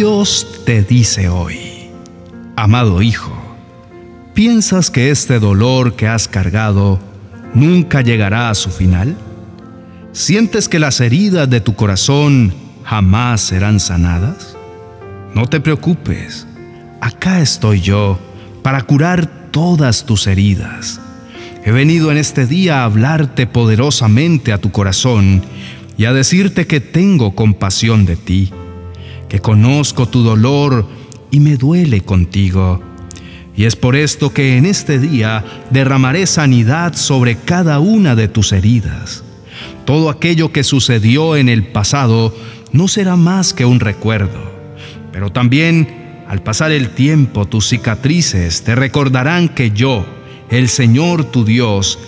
Dios te dice hoy, amado hijo, ¿piensas que este dolor que has cargado nunca llegará a su final? ¿Sientes que las heridas de tu corazón jamás serán sanadas? No te preocupes, acá estoy yo para curar todas tus heridas. He venido en este día a hablarte poderosamente a tu corazón y a decirte que tengo compasión de ti, que conozco tu dolor y me duele contigo. Y es por esto que en este día derramaré sanidad sobre cada una de tus heridas. Todo aquello que sucedió en el pasado no será más que un recuerdo, pero también al pasar el tiempo, tus cicatrices te recordarán que yo, el Señor tu Dios,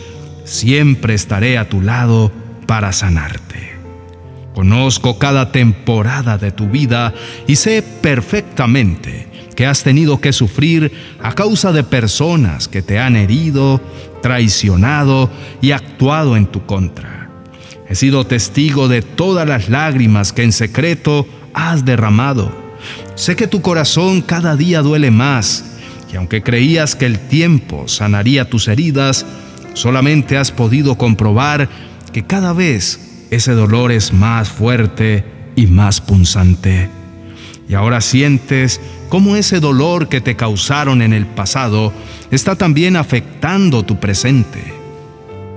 siempre estaré a tu lado para sanarte. Conozco cada temporada de tu vida y sé perfectamente que has tenido que sufrir a causa de personas que te han herido, traicionado y actuado en tu contra. He sido testigo de todas las lágrimas que en secreto has derramado Sé que tu corazón cada día duele más y aunque creías que el tiempo sanaría tus heridas, solamente has podido comprobar que cada vez ese dolor es más fuerte y más punzante. Y ahora sientes cómo ese dolor que te causaron en el pasado está también afectando tu presente.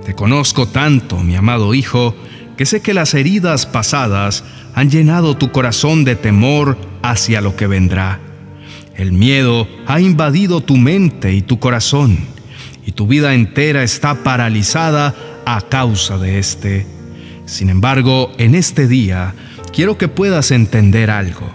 Te conozco tanto, mi amado hijo, que sé que las heridas pasadas han llenado tu corazón de temor hacia lo que vendrá. El miedo ha invadido tu mente y tu corazón, y tu vida entera está paralizada a causa de este. Sin embargo, en este día quiero que puedas entender algo.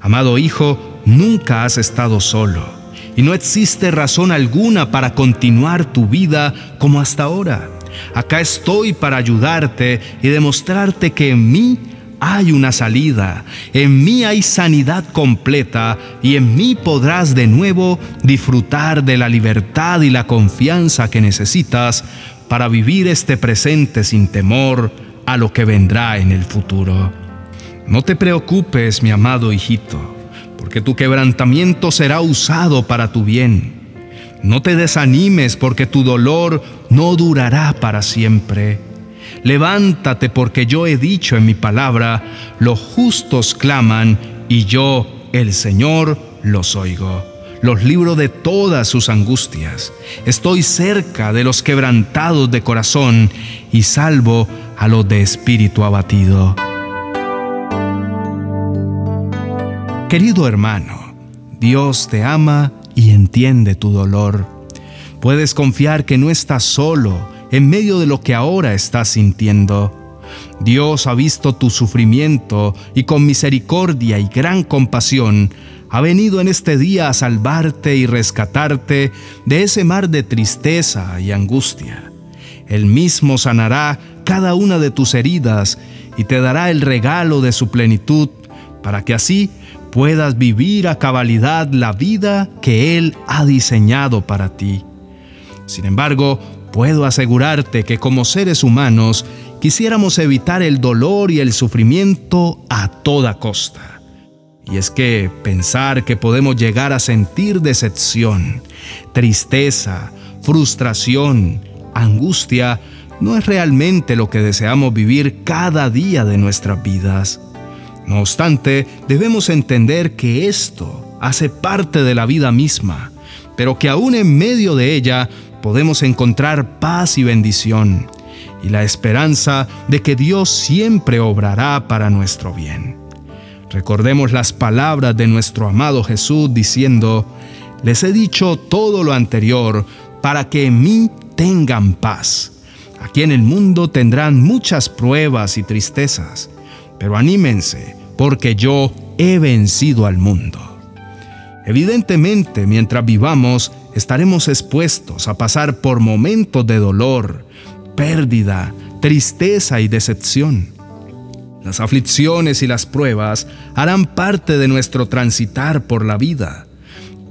Amado hijo, nunca has estado solo, y no existe razón alguna para continuar tu vida como hasta ahora. Acá estoy para ayudarte y demostrarte que en mí hay una salida, en mí hay sanidad completa y en mí podrás de nuevo disfrutar de la libertad y la confianza que necesitas para vivir este presente sin temor a lo que vendrá en el futuro. No te preocupes, mi amado hijito, porque tu quebrantamiento será usado para tu bien. No te desanimes porque tu dolor no durará para siempre. Levántate porque yo he dicho en mi palabra, los justos claman y yo, el Señor, los oigo. Los libro de todas sus angustias. Estoy cerca de los quebrantados de corazón y salvo a los de espíritu abatido. Querido hermano, Dios te ama y entiende tu dolor. Puedes confiar que no estás solo en medio de lo que ahora estás sintiendo. Dios ha visto tu sufrimiento y con misericordia y gran compasión ha venido en este día a salvarte y rescatarte de ese mar de tristeza y angustia. Él mismo sanará cada una de tus heridas y te dará el regalo de su plenitud para que así puedas vivir a cabalidad la vida que Él ha diseñado para ti. Sin embargo, Puedo asegurarte que como seres humanos quisiéramos evitar el dolor y el sufrimiento a toda costa. Y es que pensar que podemos llegar a sentir decepción, tristeza, frustración, angustia, no es realmente lo que deseamos vivir cada día de nuestras vidas. No obstante, debemos entender que esto hace parte de la vida misma, pero que aún en medio de ella podemos encontrar paz y bendición y la esperanza de que Dios siempre obrará para nuestro bien. Recordemos las palabras de nuestro amado Jesús diciendo, les he dicho todo lo anterior para que en mí tengan paz. Aquí en el mundo tendrán muchas pruebas y tristezas, pero anímense, porque yo he vencido al mundo. Evidentemente, mientras vivamos, estaremos expuestos a pasar por momentos de dolor, pérdida, tristeza y decepción. Las aflicciones y las pruebas harán parte de nuestro transitar por la vida,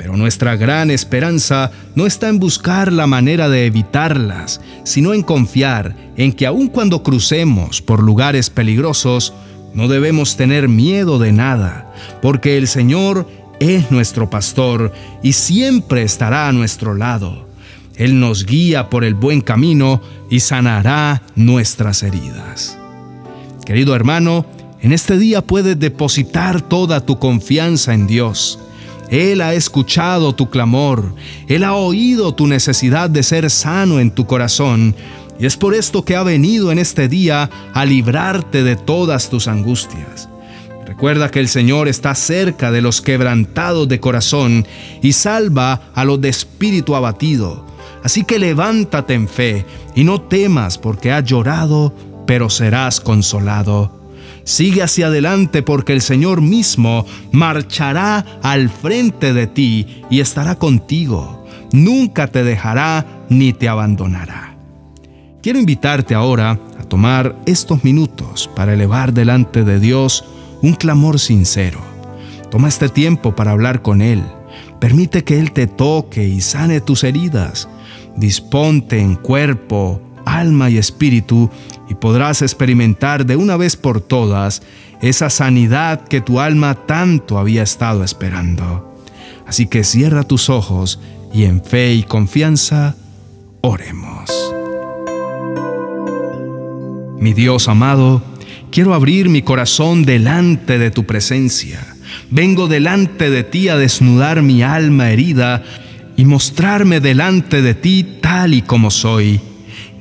pero nuestra gran esperanza no está en buscar la manera de evitarlas, sino en confiar en que aun cuando crucemos por lugares peligrosos, no debemos tener miedo de nada, porque el Señor es nuestro pastor y siempre estará a nuestro lado. Él nos guía por el buen camino y sanará nuestras heridas. Querido hermano, en este día puedes depositar toda tu confianza en Dios. Él ha escuchado tu clamor, Él ha oído tu necesidad de ser sano en tu corazón, y es por esto que ha venido en este día a librarte de todas tus angustias. Recuerda que el Señor está cerca de los quebrantados de corazón y salva a los de espíritu abatido. Así que levántate en fe y no temas porque has llorado, pero serás consolado. Sigue hacia adelante porque el Señor mismo marchará al frente de ti y estará contigo. Nunca te dejará ni te abandonará. Quiero invitarte ahora a tomar estos minutos para elevar delante de Dios un clamor sincero. Toma este tiempo para hablar con Él. Permite que Él te toque y sane tus heridas. Disponte en cuerpo, alma y espíritu y podrás experimentar de una vez por todas esa sanidad que tu alma tanto había estado esperando. Así que cierra tus ojos y en fe y confianza oremos. Mi Dios amado, quiero abrir mi corazón delante de tu presencia. Vengo delante de ti a desnudar mi alma herida y mostrarme delante de ti tal y como soy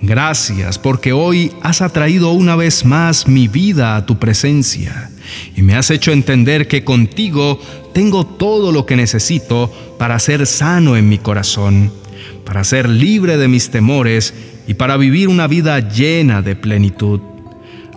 Gracias porque hoy has atraído una vez más mi vida a tu presencia y me has hecho entender que contigo tengo todo lo que necesito para ser sano en mi corazón, para ser libre de mis temores y para vivir una vida llena de plenitud.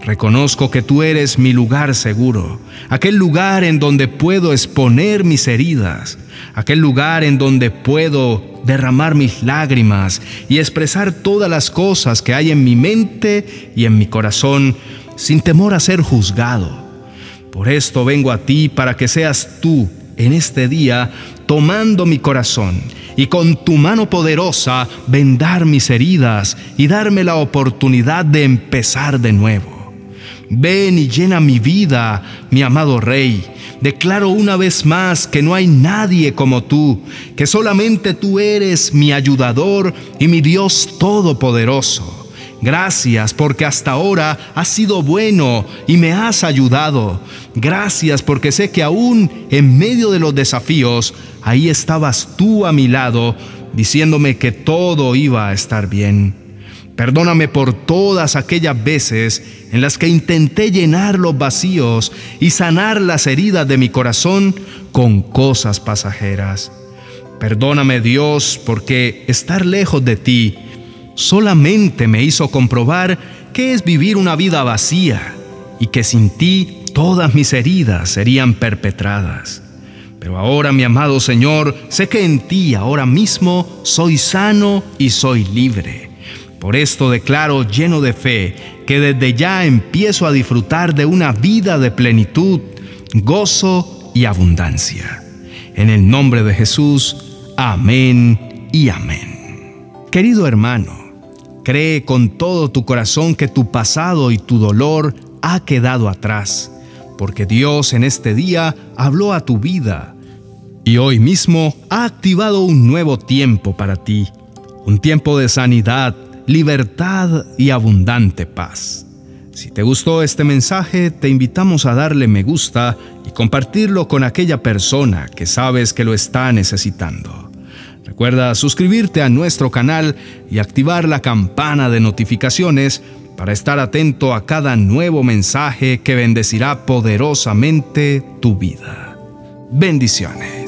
Reconozco que tú eres mi lugar seguro, aquel lugar en donde puedo exponer mis heridas, aquel lugar en donde puedo derramar mis lágrimas y expresar todas las cosas que hay en mi mente y en mi corazón sin temor a ser juzgado. Por esto vengo a ti para que seas tú en este día tomando mi corazón y con tu mano poderosa vendar mis heridas y darme la oportunidad de empezar de nuevo. Ven y llena mi vida, mi amado Rey. Declaro una vez más que no hay nadie como tú, que solamente tú eres mi ayudador y mi Dios todopoderoso. Gracias porque hasta ahora has sido bueno y me has ayudado. Gracias porque sé que aún en medio de los desafíos, ahí estabas tú a mi lado, diciéndome que todo iba a estar bien. Perdóname por todas aquellas veces en las que intenté llenar los vacíos y sanar las heridas de mi corazón con cosas pasajeras. Perdóname Dios porque estar lejos de ti solamente me hizo comprobar que es vivir una vida vacía y que sin ti todas mis heridas serían perpetradas. Pero ahora, mi amado Señor, sé que en ti ahora mismo soy sano y soy libre. Por esto declaro lleno de fe que desde ya empiezo a disfrutar de una vida de plenitud, gozo y abundancia. En el nombre de Jesús, amén y amén. Querido hermano, cree con todo tu corazón que tu pasado y tu dolor ha quedado atrás, porque Dios en este día habló a tu vida y hoy mismo ha activado un nuevo tiempo para ti, un tiempo de sanidad, libertad y abundante paz. Si te gustó este mensaje, te invitamos a darle me gusta y compartirlo con aquella persona que sabes que lo está necesitando. Recuerda suscribirte a nuestro canal y activar la campana de notificaciones para estar atento a cada nuevo mensaje que bendecirá poderosamente tu vida. Bendiciones.